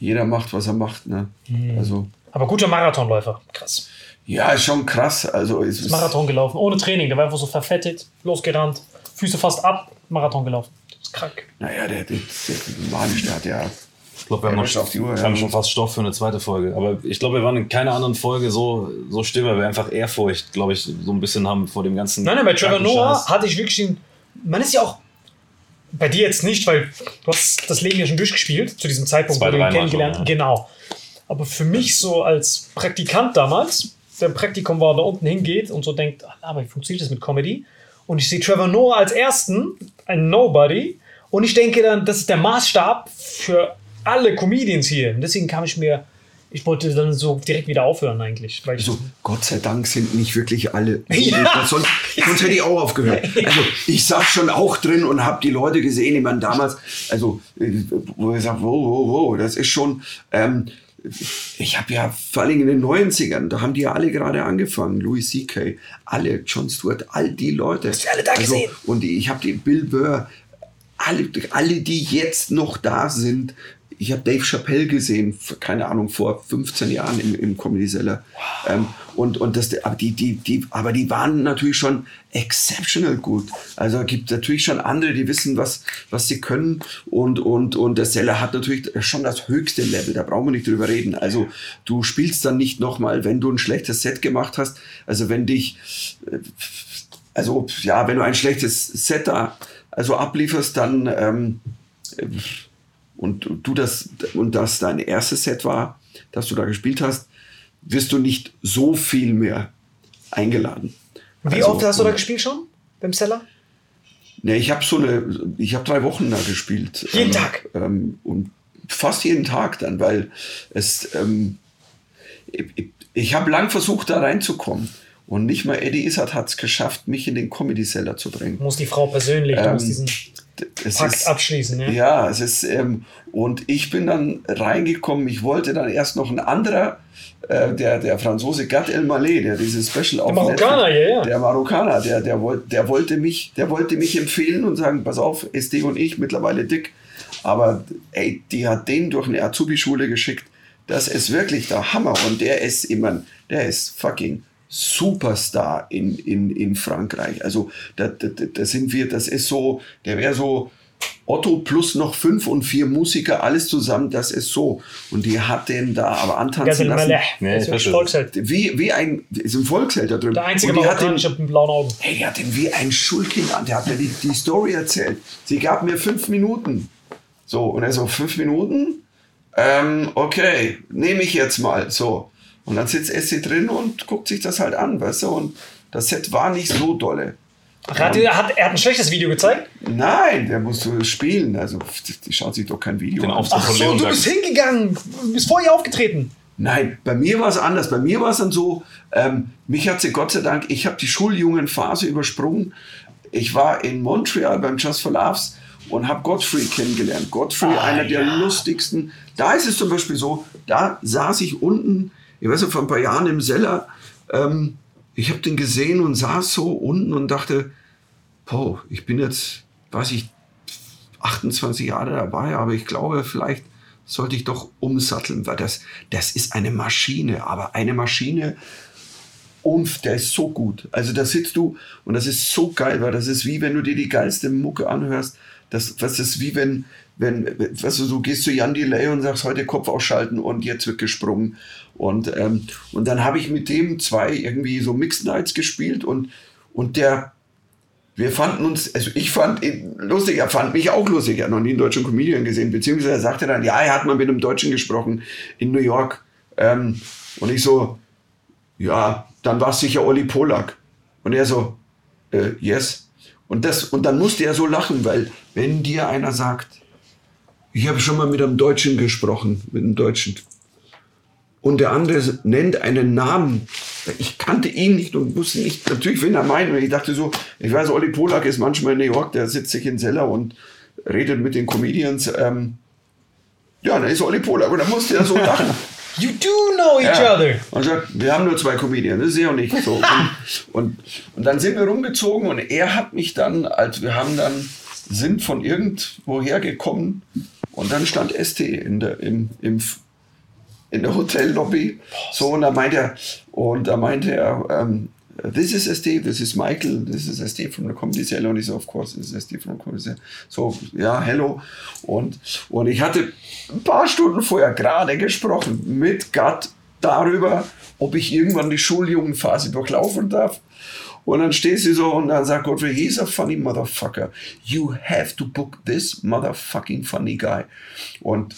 jeder macht, was er macht. Ne? Hm. Also Aber guter Marathonläufer. Krass. ja, ist schon krass. Also es ist, Marathon gelaufen, ohne Training. Der war einfach so verfettet, losgerannt, Füße fast ab, Marathon gelaufen. Das ist krank. Naja, der, der, der Manisch, der hat ja. Ich glaube, wir haben, Ja, noch, das auf die Uhr, wir ja. haben schon fast Stoff für eine zweite Folge. Aber ich glaube, wir waren in keiner anderen Folge so, so still, weil wir einfach Ehrfurcht, glaube ich, so ein bisschen haben vor dem ganzen. Nein, nein, bei Trevor Noah hatte ich wirklich den. Man ist ja auch. Bei dir jetzt nicht, weil du hast das Leben ja schon durchgespielt, zu diesem Zeitpunkt, Zwei, wo du ihn kennengelernt schon, ja. Genau. Aber für mich so als Praktikant damals, der im Praktikum war, da unten hingeht und so denkt, ah, aber wie funktioniert das mit Comedy? Und ich sehe Trevor Noah als ersten, ein Nobody. Und ich denke dann, das ist der Maßstab für alle Comedians hier. Und deswegen kam ich mir, ich wollte dann so direkt wieder aufhören eigentlich. Weil Also, Gott sei Dank sind nicht wirklich alle. Ja. sonst, sonst hätte ich auch aufgehört. Also, ich saß schon auch drin und habe die Leute gesehen. Ich meine, damals, also, äh, wo ich sage, wow, wow, wow, das ist schon. Ähm, ich habe ja vor allem in den 90ern, da haben die ja alle gerade angefangen. Louis C.K., alle, John Stewart, all die Leute. Hast du alle da gesehen? Und ich habe den Bill Burr, alle, alle, die jetzt noch da sind. Ich habe Dave Chappelle gesehen, keine Ahnung, vor 15 Jahren im, im Comedy Cellar. Ähm, und, und das, aber die, die, die, aber die waren natürlich schon exceptional gut. Also gibt natürlich schon andere, die wissen, was, was sie können. Und, und, und der Seller hat natürlich schon das höchste Level. Da brauchen wir nicht drüber reden. Also du spielst dann nicht nochmal, wenn du ein schlechtes Set gemacht hast. Also wenn dich, äh, also ja, wenn du ein schlechtes Set da also ablieferst, dann ähm, und du das und das dein erstes Set war, das du da gespielt hast, wirst du nicht so viel mehr eingeladen. wie Also, oft hast du da gespielt schon? Beim Seller? Ne, ich habe so eine, ich habe drei Wochen da gespielt. Jeden ähm, Tag? Ähm, und fast jeden Tag dann, weil es, ähm, ich, ich habe lang versucht, da reinzukommen. Und nicht mal Eddie Izzard hat es geschafft, mich in den Comedy-Seller zu drängen. Muss die Frau persönlich, Ähm, musst diesen Es Pakt ist- abschließen. Ja? Ja, es ist, ähm, und ich bin dann reingekommen, ich wollte dann erst noch ein anderer, äh, der, der Franzose Gad El Maleh, der dieses Special auf Marokkaner, Netflix- ja, ja. Der Marokkaner, der, der, wollte, der, wollte mich, der wollte mich empfehlen und sagen, pass auf, SD und ich, mittlerweile dick, aber ey, die hat den durch eine Azubi-Schule geschickt, das ist wirklich der Hammer und der ist immer, der ist fucking Superstar in, in, in Frankreich. Also da, da, da sind wir, das ist so, der wäre so Otto plus noch fünf und vier Musiker, alles zusammen, das ist so. Und die hat den da aber antanzen lassen. Nee, das ist. Volksheld. Wie, wie ein, ist ein Volksheld da drüben. Der einzige marokkanische mit blauen Augen. Hey, hat den wie ein Schulkind an. Der hat mir die, die Story erzählt. Sie gab mir fünf Minuten. So, und er so, fünf Minuten? Ähm, okay, nehme ich jetzt mal. So. Und dann sitzt Essie drin und guckt sich das halt an, weißt du? Und das Set war nicht so dolle. Ach, Hat, er, hat, er hat ein schlechtes Video gezeigt? Nein, der musst du spielen. Also, die schaut sich doch kein Video Den an. Ach so, du bist hingegangen. Du bist vor ihr aufgetreten. Nein, bei mir war es anders. Bei mir war es dann so, ähm, mich hat sie Gott sei Dank, ich habe die Schuljungenphase übersprungen. Ich war in Montreal beim Just for Laughs und habe Godfrey kennengelernt. Godfrey, Ah, einer der ja. lustigsten. Da ist es zum Beispiel so, da saß ich unten, ich weiß nicht, vor ein paar Jahren im Seller, ähm, ich habe den gesehen und saß so unten und dachte, boah, ich bin jetzt, weiß ich, 28 Jahre dabei, aber ich glaube, vielleicht sollte ich doch umsatteln, weil das, das ist eine Maschine, aber eine Maschine, und der ist so gut. Also da sitzt du und das ist so geil, weil das ist wie wenn du dir die geilste Mucke anhörst. Das, das ist wie wenn, wenn, weißt du, du gehst zu Jan Delay und sagst, heute Kopf ausschalten und jetzt wird gesprungen. Und, ähm, und dann habe ich mit dem zwei irgendwie so Mixed Nights gespielt und, und der, wir fanden uns, also ich fand ihn lustig, er fand mich auch lustig, er hat noch nie einen deutschen Comedian gesehen, beziehungsweise er sagte dann, ja, er hat mal mit einem Deutschen gesprochen in New York. Ähm, und ich so, ja, dann war es sicher Olli Polak. Und er so, äh, yes. Und, das, und dann musste er so lachen, weil wenn dir einer sagt, ich habe schon mal mit einem Deutschen gesprochen, mit einem Deutschen, und der andere nennt einen Namen, ich kannte ihn nicht und wusste nicht, natürlich, wen er meint. Und ich dachte so, ich weiß, Olli Polak ist manchmal in New York, der sitzt sich in Seller und redet mit den Comedians. Ähm, ja, dann ist Olli Polak und dann musste er so lachen. You do know each Ja. other. Und sagt, wir haben nur zwei Comedians, das ist er und ich. So. Und, und, und dann sind wir rumgezogen und er hat mich dann, als wir haben dann, sind von irgendwoher gekommen und dann stand ST in der, im, im, in der Hotellobby. So, und da meinte er, und da meinte er, ähm, This is ST, this is Michael, this is ST from the Comedy Cell. Und ich so, of course, this is ST from the Comedy Cell. So, ja, hello. Und, und ich hatte ein paar Stunden vorher gerade gesprochen mit Gott darüber, ob ich irgendwann die Schuljugendphase durchlaufen darf. Und dann stehst du so und dann sagt Godfrey, he's a funny motherfucker. You have to book this motherfucking funny guy. Und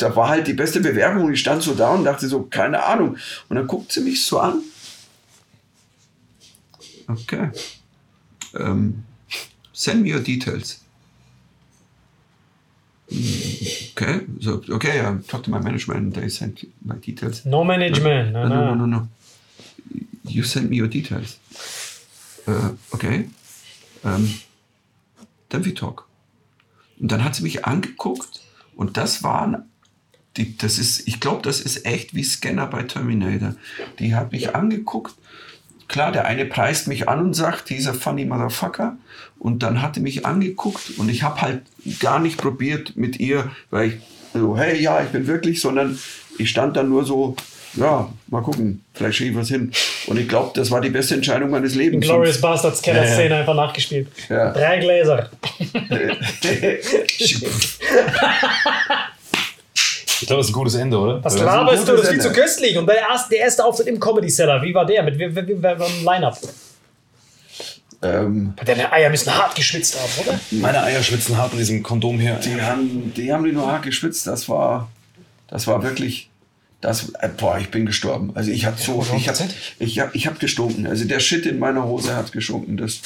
da war halt die beste Bewerbung und ich stand so da und dachte so, keine Ahnung. Und dann guckt sie mich so an. Okay. Um, send me your details. Okay, so okay, I talked to my management. They sent my details. No management. No, no, no, no, no. You send me your details. Uh, okay. Then we talk. Und dann hat sie mich angeguckt und das waren die, das ist, ich glaube, das ist echt wie Scanner bei Terminator. Die hat mich angeguckt. Klar, der eine preist mich an und sagt, dieser funny motherfucker. Und dann hat er mich angeguckt und ich habe halt gar nicht probiert mit ihr, weil ich so, hey, ja, ich bin wirklich, sondern ich stand dann nur so, ja, mal gucken, vielleicht schrieb ich was hin. Und ich glaube, das war die beste Entscheidung meines Lebens. Glorious Bastards Keller-Szene einfach nachgespielt. Ja. Drei Gläser. Ich glaube, das ist ein gutes Ende, oder? Was laberst du? Das ist viel zu köstlich. Und der erste, der erste Auftritt im Comedy Cellar, wie war der? Mit ein Line-Up? ähm, Deine Eier müssen hart geschwitzt haben, oder? Meine Eier schwitzen hart in diesem Kondom hier. Die haben, die haben die nur hart geschwitzt. Das war, das war wirklich, das, äh, boah, ich bin gestorben. Also ich hatte so, ich habe, ich hab, ich gestunken. Also der Shit in meiner Hose hat gestunken. Das,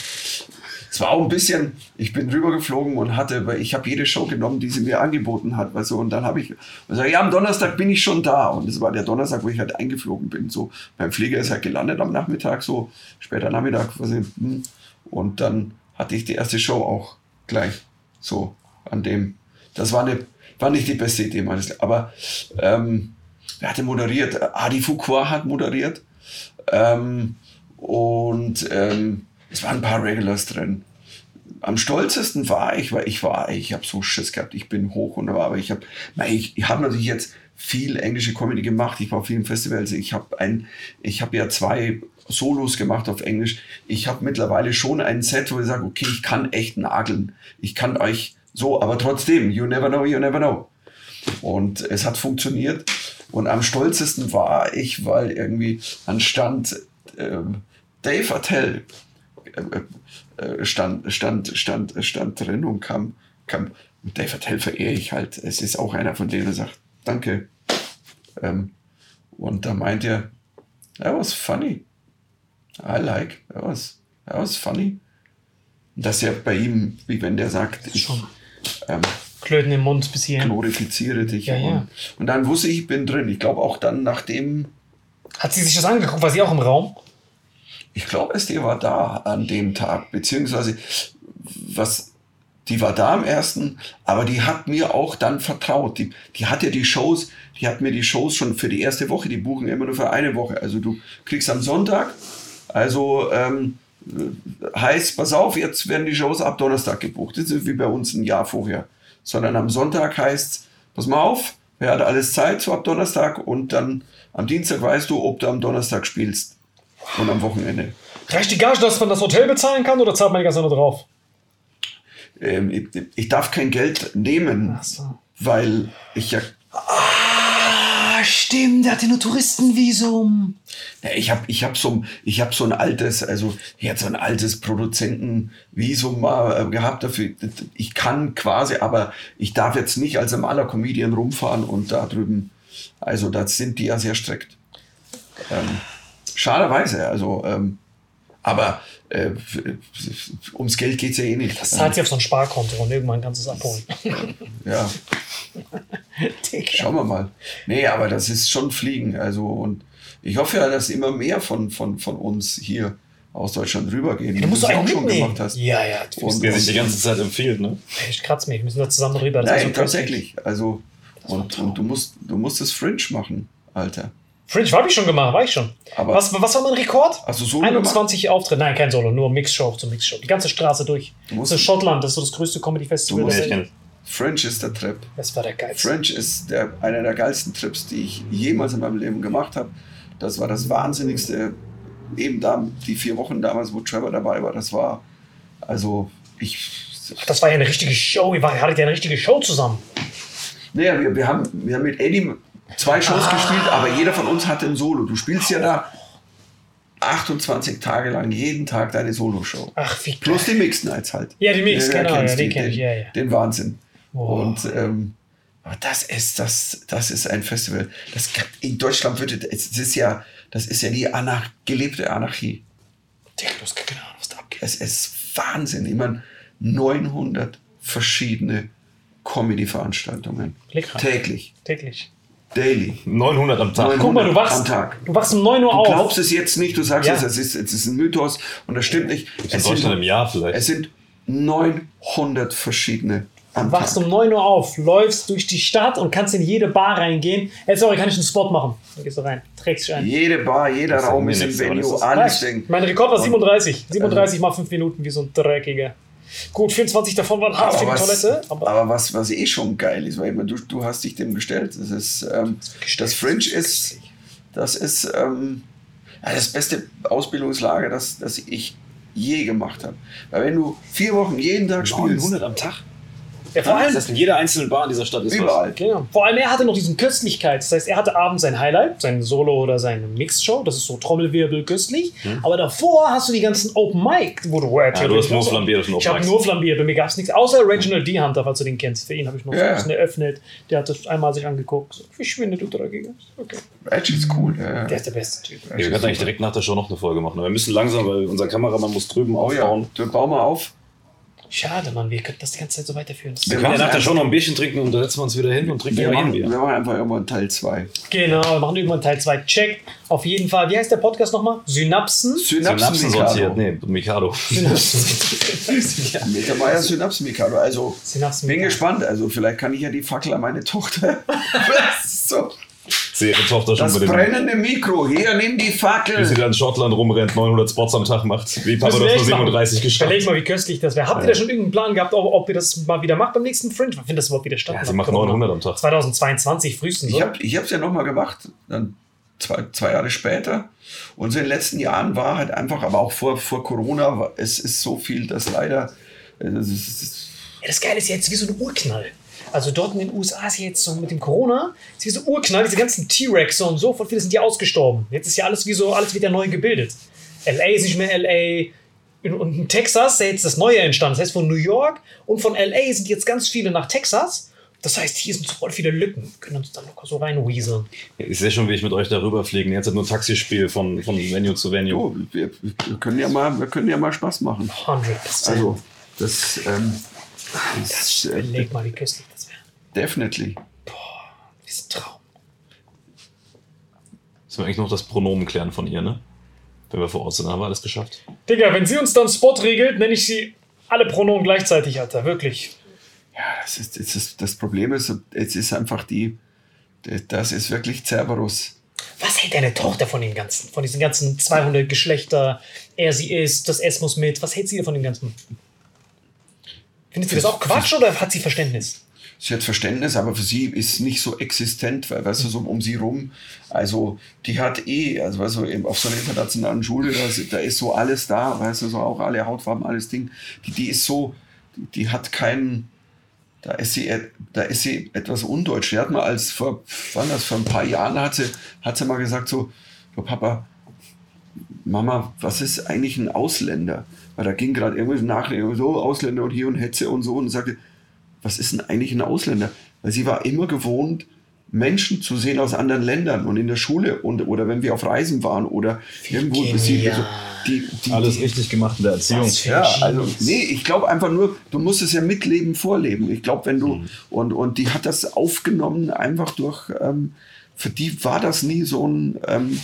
es war auch ein bisschen, ich bin rübergeflogen und hatte, weil ich habe jede Show genommen, die sie mir angeboten hat. Weißt du, und dann habe ich gesagt, ja, am Donnerstag bin ich schon da. Und das war der Donnerstag, wo ich halt eingeflogen bin. So, mein Flieger ist halt gelandet am Nachmittag, so später Nachmittag. Was ich, hm. und dann hatte ich die erste Show auch gleich so an dem. Das war, eine, war nicht die beste Idee meines Lebens. Aber ähm, wer hatte moderiert? Adi Fuqua hat moderiert. Ähm, und ähm, es waren ein paar Regulars drin. Am stolzesten war ich, weil ich war, ich habe so Schiss gehabt, ich bin hoch und aber ich habe, ich, ich habe natürlich jetzt viel englische Comedy gemacht, ich war auf vielen Festivals, ich habe ein, ich habe ja zwei Solos gemacht auf Englisch. Ich habe mittlerweile schon ein Set, wo ich sage, okay, ich kann echt nageln. Ich kann euch so, aber trotzdem, you never know, you never know. Und es hat funktioniert. Und am stolzesten war ich, weil irgendwie anstand ähm, Dave Attell äh, äh, stand, stand, stand, stand drin und kam, kam und Dave Attell verehre ich halt. Es ist auch einer von denen, der sagt, danke. Ähm, und da meint er, that was funny. I like, that was, that was funny. Und das ist ja bei ihm, wie wenn der sagt, ich ähm, Klöten im Mund bis hierhin. glorifiziere dich. Ja, ja. Und, dann wusste ich, ich bin drin. Ich glaube auch dann, nachdem, Hat sie sich das angeguckt? War sie auch im Raum? ich glaube, SD war da an dem Tag, beziehungsweise was die war da am ersten, aber die hat mir auch dann vertraut. Die, die hat ja die Shows, die hat mir die Shows schon für die erste Woche, die buchen immer nur für eine Woche. Also du kriegst am Sonntag, also ähm, heißt, pass auf, jetzt werden die Shows ab Donnerstag gebucht. Das ist wie bei uns ein Jahr vorher. Sondern am Sonntag heißt, pass mal auf, wer hat alles Zeit so ab Donnerstag und dann am Dienstag weißt du, ob du am Donnerstag spielst und am Wochenende. Reicht die Gage, dass man das Hotel bezahlen kann oder zahlt man die ganze Zeit drauf? Ähm, ich, ich darf kein Geld nehmen, so. weil ich ja Ah, stimmt, der hatte nur Touristenvisum. Ja, ich habe ich hab so, hab so ein altes, also ich so ein altes Produzentenvisum mal äh, gehabt dafür. Ich kann quasi, aber ich darf jetzt nicht als normaler Comedian rumfahren und da drüben, also da sind die ja sehr strikt. Ähm, schaderweise, also, ähm, aber äh, ums Geld geht's ja eh nicht. Das zahlt sich auf so ein Sparkonto und irgendwann kannst du es abholen. Ja, schauen wir mal. Nee, aber das ist schon Fliegen. Also, und ich hoffe ja, dass immer mehr von, von, von uns hier aus Deutschland rübergehen. Den musst du wie eigentlich auch schon mitnehmen. gemacht hast. Ja, ja. du Und- Der sich die ganze Zeit empfiehlt, ne? Ich kratze mich, wir müssen da zusammen rüber. Das ist Nein, tatsächlich. Also, und, und du musst, du musst das Fringe machen, Alter. Fringe habe ich schon gemacht, war ich schon. Aber- was, was war mein Rekord? Du Solo 21 Auftritte. Nein, kein Solo, nur Mixshow zu Mixshow. Die ganze Straße durch. Du musst- das ist Schottland, das ist so das größte Comedy-Festival. Der Welt. Fringe ist der Trip. Das war der geilste. French ist der, einer der geilsten Trips, die ich jemals in meinem Leben gemacht habe. Das war das Wahnsinnigste. Eben da, die vier Wochen damals, wo Trevor dabei war, das war, also ich. Ach, Das war ja eine richtige Show. Ihr hattet ja eine richtige Show zusammen. Naja, wir, wir, haben, wir haben mit Eddie zwei Shows gespielt, aber jeder von uns hatte ein Solo. Du spielst ja da 28 Tage lang jeden Tag deine Solo-Show. Ach, wie geil. Plus die Mix Nights halt. Ja, die Mix, Ja, genau, ja, den die- kenn ich, den, ja, ja. Den Wahnsinn. Wow. Und ähm, aber das ist das, das ist ein Festival. Das in Deutschland würde es ist ja, das ist ja die Anarch gelebte Anarchie. Digga, du hast keine Ahnung, was da abgeht. Es ist Wahnsinn. Ich meine, 900 verschiedene Comedy-Veranstaltungen täglich, Täglich. Daily. 900 am Tag. 900 Guck mal, du am wachst, Tag. du wachst um 9 Uhr Du auf. glaubst es jetzt nicht, du sagst Ja. jetzt, es ist, es ist ein Mythos und das stimmt nicht. In Deutschland im Jahr vielleicht. es sind 900 verschiedene am Du wachst Tag. um 9 Uhr auf, läufst durch die Stadt und kannst in jede Bar reingehen. Hey, sorry, kann ich einen Spot machen? Dann gehst du rein, trägst dich ein. Jede Bar, jeder Raum ist das Venue, alles. Ding. Mein Rekord war 37. 37 mal 5 Minuten, wie so ein Dreckiger. Gut, 24 davon waren hart für die was, Toilette. Aber aber was, was eh schon geil ist, weil ich meine, du, du hast dich dem gestellt. Das ist ähm, das Fringe ist, das ist ähm, das beste Ausbildungslager, das, das ich je gemacht habe. Weil wenn du vier Wochen jeden Tag spielst, 900 am Tag? Ja, vor allem, Das heißt, in jeder einzelnen Bar in dieser Stadt ist überall. Genau. Vor allem, er hatte noch diesen Köstlichkeit. Das heißt, er hatte abends sein Highlight, sein Solo oder seine Mixshow. Das ist so Trommelwirbel köstlich. Aber davor hast du die ganzen Open Mic, wo du was. Ja, du hast nur flambiert Ich habe nur flambiert. Bei mir gab es nichts. Außer Reginald D. Hunter, falls du den kennst. Für ihn habe ich noch Ja, so ein ja. bisschen eröffnet. Der hat das einmal sich angeguckt. So, Verschwinde, du Dreckiger. Okay. Edge ist cool. Ja, ja. Der ist der beste Typ. Wir könnten eigentlich direkt nach der Show noch eine Folge machen. Aber wir müssen langsam, weil unser Kameramann muss drüben Oh ja, aufbauen. du bau mal auf. Schade, Mann. Wir könnten das die ganze Zeit so weiterführen. Das Wir können ja machen nach der Show einfach- noch ein Bierchen trinken und dann setzen wir uns wieder hin und trinken Wir machen, Bier. wir machen einfach irgendwann Teil 2. Genau, wir machen irgendwann Teil 2. Check. Auf jeden Fall. Wie heißt der Podcast nochmal? Synapsen. Synapsen sortiert. Synapsen-Mikado. Nee, Mikado. Synapsen. Mittermeier Synapsen-Mikado. Also, Synapsen. bin gespannt. Also, vielleicht kann ich ja die Fackel an meine Tochter. so. Sehe ihre Tochter schon Das mit dem. brennende Mikro. Hier, nimm die Wie sie Fackel. da in Schottland rumrennt, 900 Spots am Tag macht. Wie Papa das nur machen. 37 geschafft. Überleg mal, wie köstlich das wäre. Habt ihr da schon irgendeinen Plan gehabt, ob, ob ihr das mal wieder macht beim nächsten Fringe? Wenn das überhaupt wieder statt Ja, sie macht 900 am Tag. 2022 frühestens, Ich habe es ja nochmal gemacht, dann zwei, zwei Jahre später. Und so in den letzten Jahren war halt einfach, aber auch vor, vor Corona, es ist so viel, dass leider. Es ist, es ist, Ja, das Geile ist ja jetzt wie so ein Urknall. Also dort in den USA ist ja jetzt so mit dem Corona, ist wie so Urknall, diese ganzen T-Rex und so, voll viele sind ja ausgestorben. Jetzt ist ja alles wie so, alles wird ja neu gebildet. LA ist nicht mehr LA. In- Und in Texas ist ja jetzt das Neue entstanden. Das heißt, von New York und von LA sind jetzt ganz viele nach Texas. Das heißt, hier sind so voll viele Lücken. Wir können uns da locker so reinweaseln. Ich sehe schon, wie ich mit euch darüber fliegen. Jetzt hat nur Taxispiel von, von Venue zu Venue. jo, wir, wir, können ja mal, wir können ja mal Spaß machen. 100%. Also, das, ähm, das ist äh, mal, das wäre. Definitely. Das ist ein Traum. Müssen wir eigentlich noch das Pronomen klären von ihr, ne? Wenn wir vor Ort sind, haben wir alles geschafft. Digga, wenn sie uns dann Spot regelt, nenne ich sie Alle Pronomen gleichzeitig, Alter, wirklich. Ja, das, ist, das, ist, das Problem ist, es ist einfach die, das ist wirklich Cerberus. Was hält deine Tochter von den ganzen, von diesen ganzen 200 Geschlechter, er, sie ist, das S muss mit, was hält sie von dem ganzen? Findet sie das auch Quatsch oder hat sie Verständnis? Sie hat Verständnis, aber für sie ist nicht so existent, weil, weißt du, so um sie rum, also die hat eh, also weißt du, auf so einer internationalen Schule, da ist, da ist so alles da, weißt du, so auch alle Hautfarben, alles Ding, die, die ist so, die, die hat keinen, da ist sie, da ist sie etwas undeutsch. Sie hat mal als vor, wann das, vor ein paar Jahren hat sie, hat sie mal gesagt so, so Papa, Mama, was ist eigentlich ein Ausländer? Weil da ging gerade irgendwie Nachrichten, so Ausländer und hier und Hetze und so und sagte, was ist denn eigentlich ein Ausländer? Weil sie war immer gewohnt, Menschen zu sehen aus anderen Ländern und in der Schule und oder wenn wir auf Reisen waren oder irgendwo sie, also die, die, alles die, richtig gemacht in der Erziehung. Ja, also nee, ich glaube einfach nur, du musst es ja mitleben, vorleben. Ich glaube, wenn du Mhm. und und die hat das aufgenommen einfach durch. Ähm, für die war das nie so ein ähm,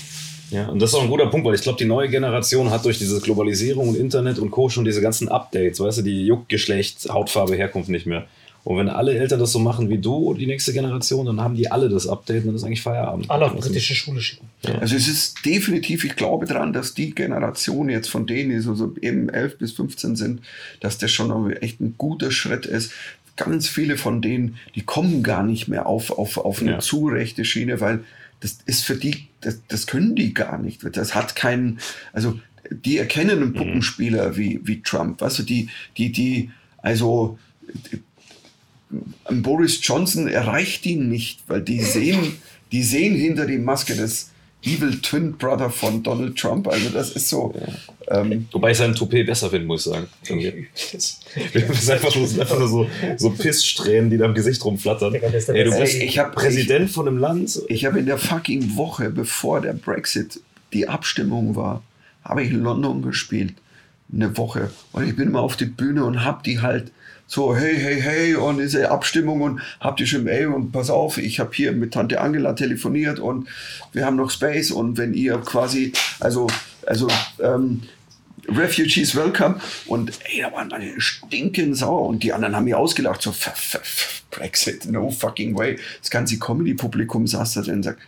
Ja, und das ist auch ein guter Punkt, weil ich glaube, die neue Generation hat durch diese Globalisierung und Internet und Co. schon diese ganzen Updates, weißt du, die juckt Geschlecht, Hautfarbe, Herkunft nicht mehr. Und wenn alle Eltern das so machen wie du, die nächste Generation, dann haben die alle das Update und dann ist eigentlich Feierabend. Alle auf britische Schule schicken. Also es ist definitiv, ich glaube dran, dass die Generation jetzt von denen, die so, so eben 11 bis 15 sind, dass das schon echt ein guter Schritt ist. Ganz viele von denen, die kommen gar nicht mehr auf, auf, auf eine Ja. zu rechte Schiene, weil das ist für die, das, das können die gar nicht. Das hat keinen, also die erkennen einen Puppenspieler wie, wie Trump, weißt du, die, die, die, also Boris Johnson erreicht ihn nicht, weil die sehen, die sehen hinter die Maske des Evil Twin Brother von Donald Trump. Also das ist so. Ähm, Wobei ich seinen Toupet besser finde, muss ich sagen. Das ist einfach sind einfach nur so, so Pisssträhnen, die da im Gesicht rumflattern. Ey, du bist Ich hab- Präsident von einem Land. ich habe in der fucking Woche, bevor der Brexit die Abstimmung war, habe ich in London gespielt. Eine Woche. Und ich bin immer auf die Bühne und hab die halt so, hey, hey, hey, und diese Abstimmung und hab die schon, ey, und pass auf, ich habe hier mit Tante Angela telefoniert und wir haben noch Space. Und wenn ihr quasi, also, also, ähm, Refugees welcome. Und ey, da waren alle stinken sauer. Und die anderen haben mich ausgelacht, so, "F- f- Brexit, no fucking way. Das ganze Comedy-Publikum saß da drin und sagt,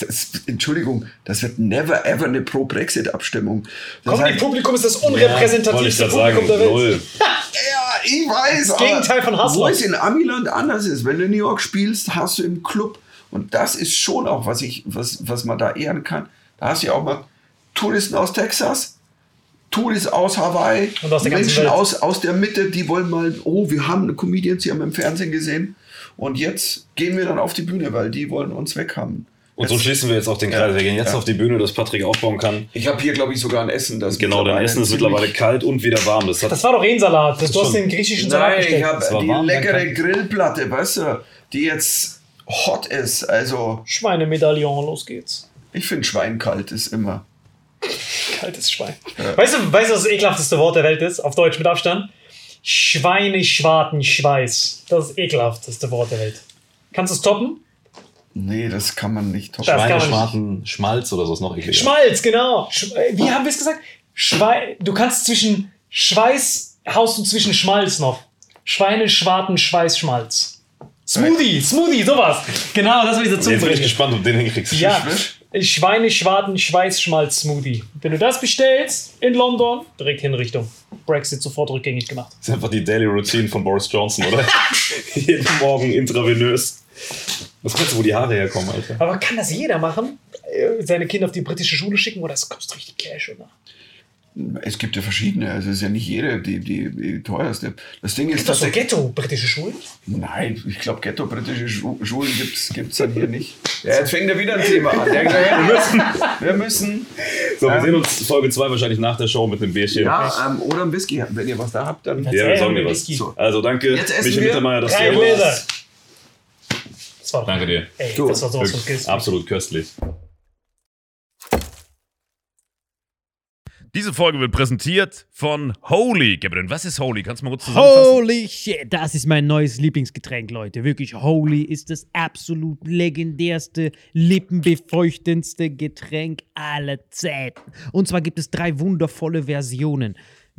das, Entschuldigung, das wird never ever eine Pro-Brexit-Abstimmung. Das Comedy heißt- Publikum ist das Wollte ich unrepräsentativste sagen, Publikum der Welt. null. Ja, ich weiß. Das Gegenteil von Hustler. Wo es in Amiland anders ist. Wenn du in New York spielst, hast du im Club. Und das ist schon auch, was, ich, was, was man da ehren kann. Da hast du ja auch mal Touristen aus Texas, Touristen aus Hawaii, Und aus Menschen aus, aus der Mitte, die wollen mal, oh, wir haben Comedians, die haben wir im Fernsehen gesehen. Und jetzt gehen wir dann auf die Bühne, weil die wollen uns weghaben. Und so schließen wir jetzt auch den Kreis. Wir gehen jetzt Ja. auf die Bühne, dass Patrick aufbauen kann. Ich habe hier, glaube ich, sogar ein Essen. Das Genau, dein Essen ist mittlerweile kalt und wieder warm. Das Das war doch eh ein Salat. Das, du hast den griechischen Salat Nein, ich bestellt. habe die warm, leckere. Grillplatte, weißt du, die jetzt hot ist. Also, Schweinemedaillon, los geht's. ich finde Schwein kalt ist immer. Kaltes Schwein. Weißt du, weißt du, was das ekelhafteste Wort der Welt ist? Auf Deutsch mit Abstand? Schweineschwartenschweiß. Das ist das ekelhafteste Wort der Welt. Kannst du es toppen? Nee, das kann man nicht toppen. Schweineschwarten, Schmalz oder so ist noch ekliger. Schmalz, genau. Sch äh, wie haben wir es gesagt? Schwei du kannst zwischen Schweiß, haust du zwischen Schmalz noch. Schweine, Schwarten, Schweiß, Schmalz. Smoothie, Smoothie, sowas. Genau, das war dieser Jetzt bin ich Zungenbrecher. gespannt, ob du den hinkriegst. Ja, Schweine, Schwarten, Schweiß, Schmalz, Smoothie. Wenn du das bestellst in London, direkt Hinrichtung. Brexit sofort rückgängig gemacht. Das ist einfach die Daily Routine von Boris Johnson, oder? Jeden Morgen intravenös. Was meinst du, wo die Haare herkommen, Alter? Aber kann das jeder machen? Äh, Seine Kinder auf die britische Schule schicken oder es kostet richtig Cash, oder? Es gibt ja verschiedene, also es ist ja nicht jede die, die, die teuerste. Das Ding ist Ist das so tatsächlich. Ghetto, britische Schulen? Nein, ich glaube, Ghetto-britische Schu Schulen gibt es dann hier nicht. Ja, jetzt fängt er wieder ein Thema an. Der gesagt, wir müssen. Wir müssen So, wir sehen uns Folge 2 wahrscheinlich nach der Show mit einem Bierchen. ja, ähm, oder ein Whisky. Wenn ihr was da habt, dann. Ja, wir sagen dir was. Whisky. So. Also danke, Jetzt essen Michael wir Mittermeier, dass du. Das war Danke dir. ey, Du, das war sowas von Kiss. Absolut köstlich. Diese Folge wird präsentiert von Holy. Gabriel, was ist Holy? Kannst du mal kurz zusammenfassen? Holy shit, das ist mein neues Lieblingsgetränk, Leute. Wirklich, Holy ist das absolut legendärste, lippenbefeuchtendste Getränk aller Zeiten. Und zwar gibt es drei wundervolle Versionen.